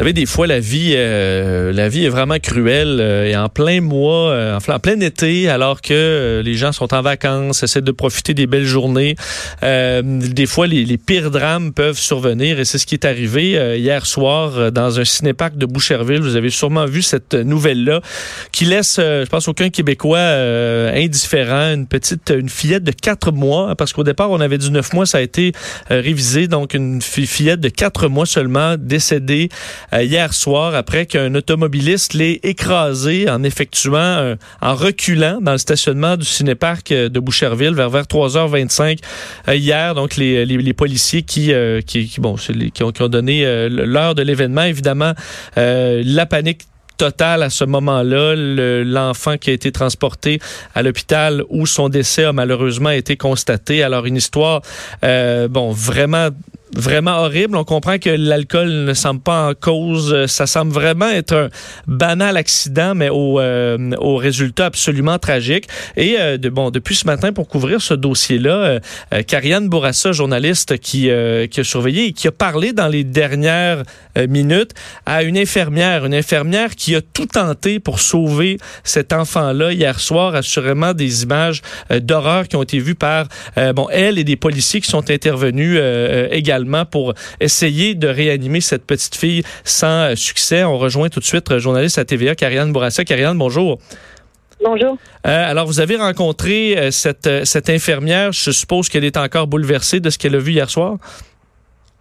Savez, des fois, la vie, euh, la vie est vraiment cruelle. euh, et en plein mois, euh, en plein été, alors que euh, les gens sont en vacances, essaient de profiter des belles journées, euh, des fois, les, les pires drames peuvent survenir. Et c'est ce qui est arrivé euh, hier soir dans un cinéparc de Boucherville. Vous avez sûrement vu cette nouvelle-là qui laisse, je pense, aucun Québécois indifférent. Une petite, une fillette de quatre mois, parce qu'au départ, on avait dit neuf mois, ça a été révisé. Donc, une fi- fillette de quatre mois seulement décédée hier soir après qu'un automobiliste l'ait écrasé en effectuant, un- en reculant dans le stationnement du cinéparc euh, de Boucherville vers, vers 3h25 euh, hier. Donc, les, les, policiers qui, euh, qui, bon, qui, ont, qui ont donné euh, l'heure de l'événement, évidemment, euh, la panique totale à ce moment-là. Le- L'enfant qui a été transporté à l'hôpital où son décès a malheureusement été constaté. Alors, une histoire, euh, bon, vraiment vraiment horrible. On comprend que l'alcool ne semble pas en cause. Ça semble vraiment être un banal accident, mais au, euh, au résultat absolument tragique. Et euh, de, bon, depuis ce matin, pour couvrir ce dossier-là, euh, euh, Karianne Bourassa, journaliste qui, euh, qui a surveillé et qui a parlé dans les dernières euh, minutes à une infirmière, une infirmière qui a tout tenté pour sauver cet enfant-là hier soir. Assurément des images d'horreur qui ont été vues par bon elle et des policiers qui sont intervenus euh, pour essayer de réanimer cette petite fille sans euh, succès. On rejoint tout de suite euh, journaliste à TVA, Karianne Bourassa. Karianne, bonjour. Bonjour. Euh, alors, vous avez rencontré cette, cette infirmière. Je suppose qu'elle est encore bouleversée de ce qu'elle a vu hier soir?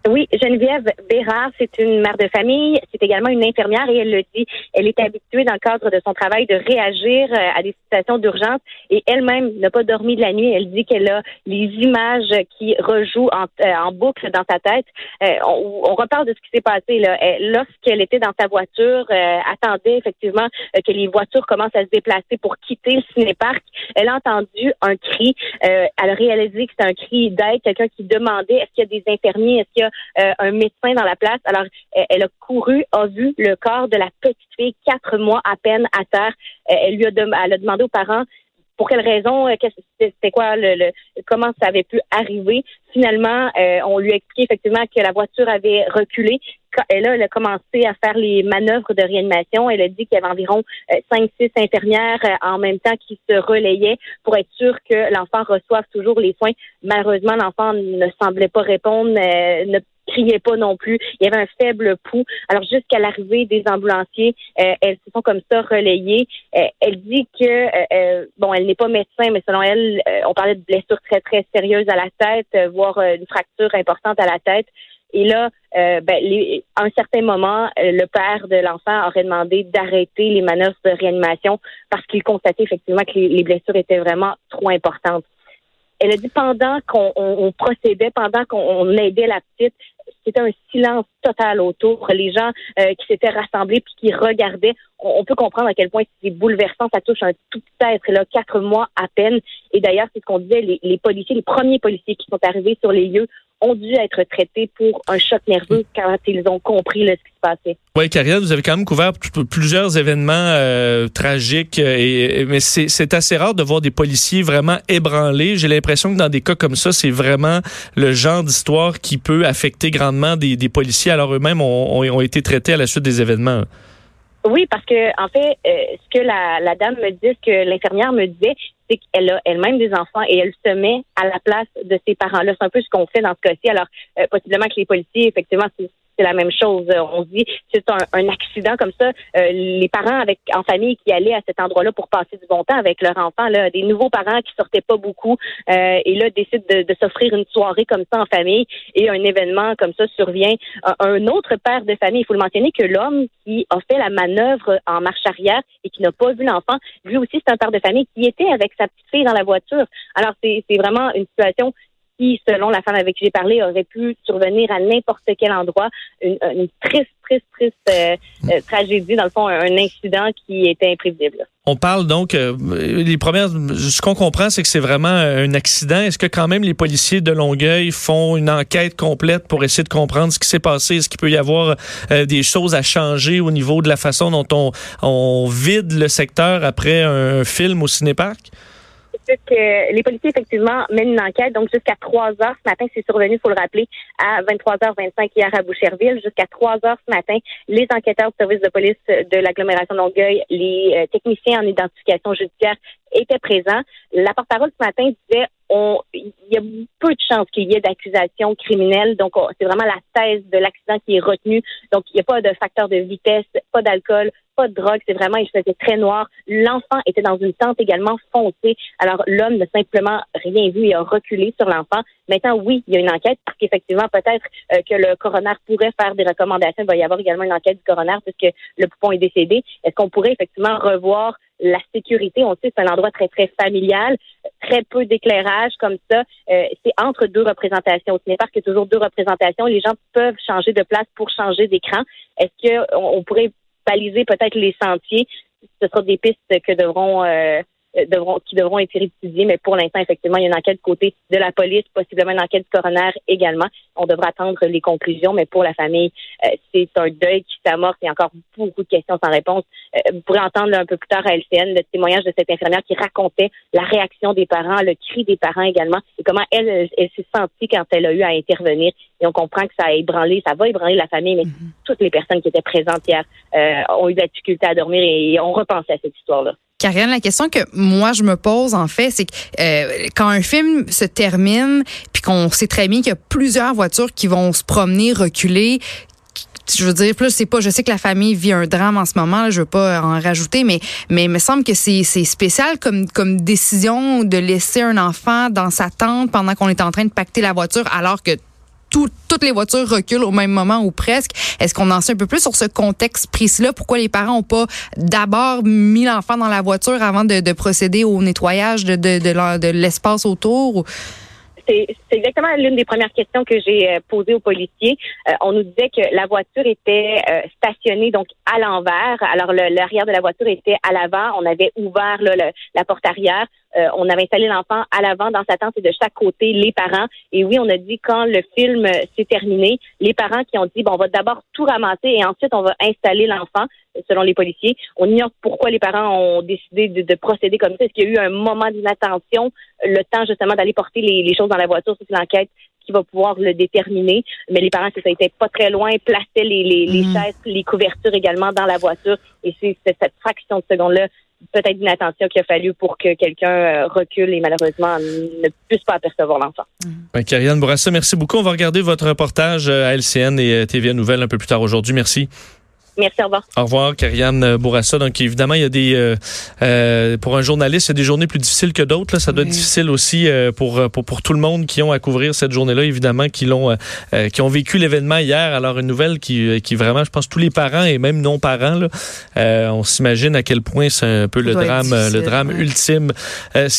Oui, Geneviève Bérard, c'est une mère de famille, c'est également une infirmière et elle le dit, elle est habituée dans le cadre de son travail de réagir euh, à des situations d'urgence et elle-même n'a pas dormi de la nuit. Elle dit qu'elle a les images qui rejouent en, euh, en boucle dans sa tête. Euh, on, on reparle de ce qui s'est passé là. Elle- Lorsqu'elle était dans sa voiture, attendait effectivement que les voitures commencent à se déplacer pour quitter le cinéparc. Elle a entendu un cri. Elle a réalisé que c'était un cri d'aide, quelqu'un qui demandait est-ce qu'il y a des infirmiers, est-ce qu'il y a euh, un médecin dans la place. Alors, elle a couru, a vu le corps de la petite fille, quatre mois à peine à terre. Euh, elle lui a demandé aux parents pour quelle raison, euh, c'était quoi, le, le- comment ça avait pu arriver? Finalement, euh, on lui a expliqué effectivement que la voiture avait reculé. Et là, elle a commencé à faire les manœuvres de réanimation. Elle a dit qu'il y avait environ euh, cinq, six infirmières euh, en même temps qui se relayaient pour être sûr que l'enfant reçoive toujours les soins. Malheureusement, l'enfant ne semblait pas répondre, euh, ne criait pas non plus. Il y avait un faible pouls. Alors, jusqu'à l'arrivée des ambulanciers, euh, elles se sont comme ça relayées. Euh, elle dit que, euh, bon, elle n'est pas médecin, mais selon elle, on parlait de blessures très, très sérieuses à la tête, voire une fracture importante à la tête. Et là, ben, à un certain moment, le père de l'enfant aurait demandé d'arrêter les manœuvres de réanimation parce qu'il constatait effectivement que les, les blessures étaient vraiment trop importantes. Elle a dit pendant qu'on on- on procédait, pendant qu'on on aidait la petite, c'était un silence total autour. Les gens euh, qui s'étaient rassemblés puis qui regardaient, on, peut comprendre à quel point c'est bouleversant. Ça touche un tout petit être, là, quatre mois à peine. Et d'ailleurs, c'est ce qu'on disait, les, les policiers, les premiers policiers qui sont arrivés sur les lieux ont dû être traités pour un choc nerveux quand ils ont compris là, ce qui se passait. Oui, Karianne, vous avez quand même couvert plusieurs événements euh, tragiques, euh, et, et- mais c'est assez rare de voir des policiers vraiment ébranlés. J'ai l'impression que dans des cas comme ça, c'est vraiment le genre d'histoire qui peut affecter grandement des, des policiers. Alors eux-mêmes ont, ont- ont été traités à la suite des événements. Oui, parce que en fait, euh, ce que la, la dame me dit, ce que l'infirmière me disait, c'est qu'elle a elle-même des enfants et elle se met à la place de ses parents-là. C'est un peu ce qu'on fait dans ce cas-ci. Alors, euh, possiblement que les policiers, effectivement, c'est la même chose. Euh, On dit, c'est un, accident comme ça. Euh, les parents avec en famille qui allaient à cet endroit-là pour passer du bon temps avec leur enfant, là, des nouveaux parents qui sortaient pas beaucoup euh, et là décident de, de s'offrir une soirée comme ça en famille et un événement comme ça survient. Un, un autre père de famille, il faut le mentionner que l'homme qui a fait la manœuvre en marche arrière et qui n'a pas vu l'enfant, lui aussi c'est un père de famille qui était avec sa petite fille dans la voiture. Alors c'est vraiment une situation qui, selon la femme avec qui j'ai parlé, aurait pu survenir à n'importe quel endroit. Une, triste, triste, triste euh, euh, tragédie, dans le fond, un, incident qui était imprévisible. On parle donc, euh, les premières, ce qu'on comprend, c'est que c'est vraiment un accident. Est-ce que quand même les policiers de Longueuil font une enquête complète pour essayer de comprendre ce qui s'est passé? Est-ce qu'il peut y avoir des choses à changer au niveau de la façon dont on, on vide le secteur après un film au cinéparc? Les policiers, effectivement, mènent une enquête. Donc, jusqu'à 3 heures ce matin, c'est survenu, il faut le rappeler, à 23h25 hier à Boucherville. Jusqu'à 3 heures ce matin, les enquêteurs du service de police de l'agglomération de les euh, techniciens en identification judiciaire étaient présents. La porte-parole ce matin disait il y a peu de chances qu'il y ait d'accusation criminelle. Donc, c'est vraiment la thèse de l'accident qui est retenue. Donc, il n'y a pas de facteur de vitesse, pas d'alcool, pas de drogue. C'est vraiment, il faisait très noir. L'enfant était dans une tente également foncée. Alors, l'homme n'a simplement rien vu et a reculé sur l'enfant. Maintenant, oui, il y a une enquête parce qu'effectivement, peut-être euh, que le coroner pourrait faire des recommandations. Il va y avoir également une enquête du coroner puisque le poupon est décédé. Est-ce qu'on pourrait effectivement revoir la sécurité? On sait que c'est un endroit très, très familial, très peu d'éclairage comme ça. Euh, c'est entre deux représentations. Au cinéparc, il y a toujours deux représentations. Les gens peuvent changer de place pour changer d'écran. Est-ce qu'on pourrait baliser peut-être les sentiers? Ce sera des pistes que devront euh, devront, qui devront être étudiés, mais pour l'instant, effectivement, il y a une enquête du côté de la police, possiblement une enquête du coroner également. On devra attendre les conclusions, mais pour la famille, euh, c'est un deuil qui s'amorce. Il y a encore beaucoup de questions sans réponse. Euh, vous pourrez entendre un peu plus tard à LCN le témoignage de cette infirmière qui racontait la réaction des parents, le cri des parents également, et comment elle, elle, s'est sentie quand elle a eu à intervenir. Et on comprend que ça a ébranlé, ça va ébranler la famille, mais mm-hmm. toutes les personnes qui étaient présentes hier ont eu de la difficulté à dormir et ont repensé à cette histoire-là. Karine, la question que moi je me pose en fait, c'est que euh, quand un film se termine, puis qu'on sait très bien qu'il y a plusieurs voitures qui vont se promener, reculer, je veux dire, plus c'est pas, je sais que la famille vit un drame en ce moment, là, je veux pas en rajouter, mais mais il me semble que c'est spécial comme comme décision de laisser un enfant dans sa tente pendant qu'on est en train de pacter la voiture, alors que toutes les voitures reculent au même moment ou presque. Est-ce qu'on en sait un peu plus sur ce contexte précis-là? Pourquoi les parents n'ont pas d'abord mis l'enfant dans la voiture avant de, procéder au nettoyage de, de, de l'espace autour? c'est exactement l'une des premières questions que j'ai euh, posées aux policiers. Euh, on nous disait que la voiture était euh, stationnée donc à l'envers. Alors l'arrière de la voiture était à l'avant. On avait ouvert la porte arrière. On avait installé l'enfant à l'avant dans sa tente et de chaque côté les parents. Et oui, on a dit quand le film s'est terminé, les parents qui ont dit bon, on va d'abord tout ramasser et ensuite on va installer l'enfant selon les policiers. On ignore pourquoi les parents ont décidé de, procéder comme ça. Est-ce qu'il y a eu un moment d'inattention, le temps justement d'aller porter les, choses dans la voiture? C'est l'enquête qui va pouvoir le déterminer. Mais les parents, ça n'était pas très loin, plaçaient les, les, mm. chaises, les couvertures également dans la voiture. Et c'est cette fraction de seconde-là peut-être d'inattention qu'il a fallu pour que quelqu'un euh, recule et malheureusement ne puisse pas apercevoir l'enfant. Mmh. Bourassa, merci beaucoup. On va regarder votre reportage euh, à LCN et euh, TVA Nouvelles un peu plus tard aujourd'hui. Merci. Merci, au revoir. Au revoir, Karianne Bourassa. Donc, évidemment, il y a des, euh, euh, pour un journaliste, il y a des journées plus difficiles que d'autres. Ça doit être difficile aussi euh, pour, pour, pour tout le monde qui ont à couvrir cette journée-là, évidemment, qui l'ont, qui ont vécu l'événement hier. Alors, une nouvelle qui, qui vraiment, je pense, tous les parents et même non-parents, on s'imagine à quel point c'est un peu le drame, le drame ultime. ce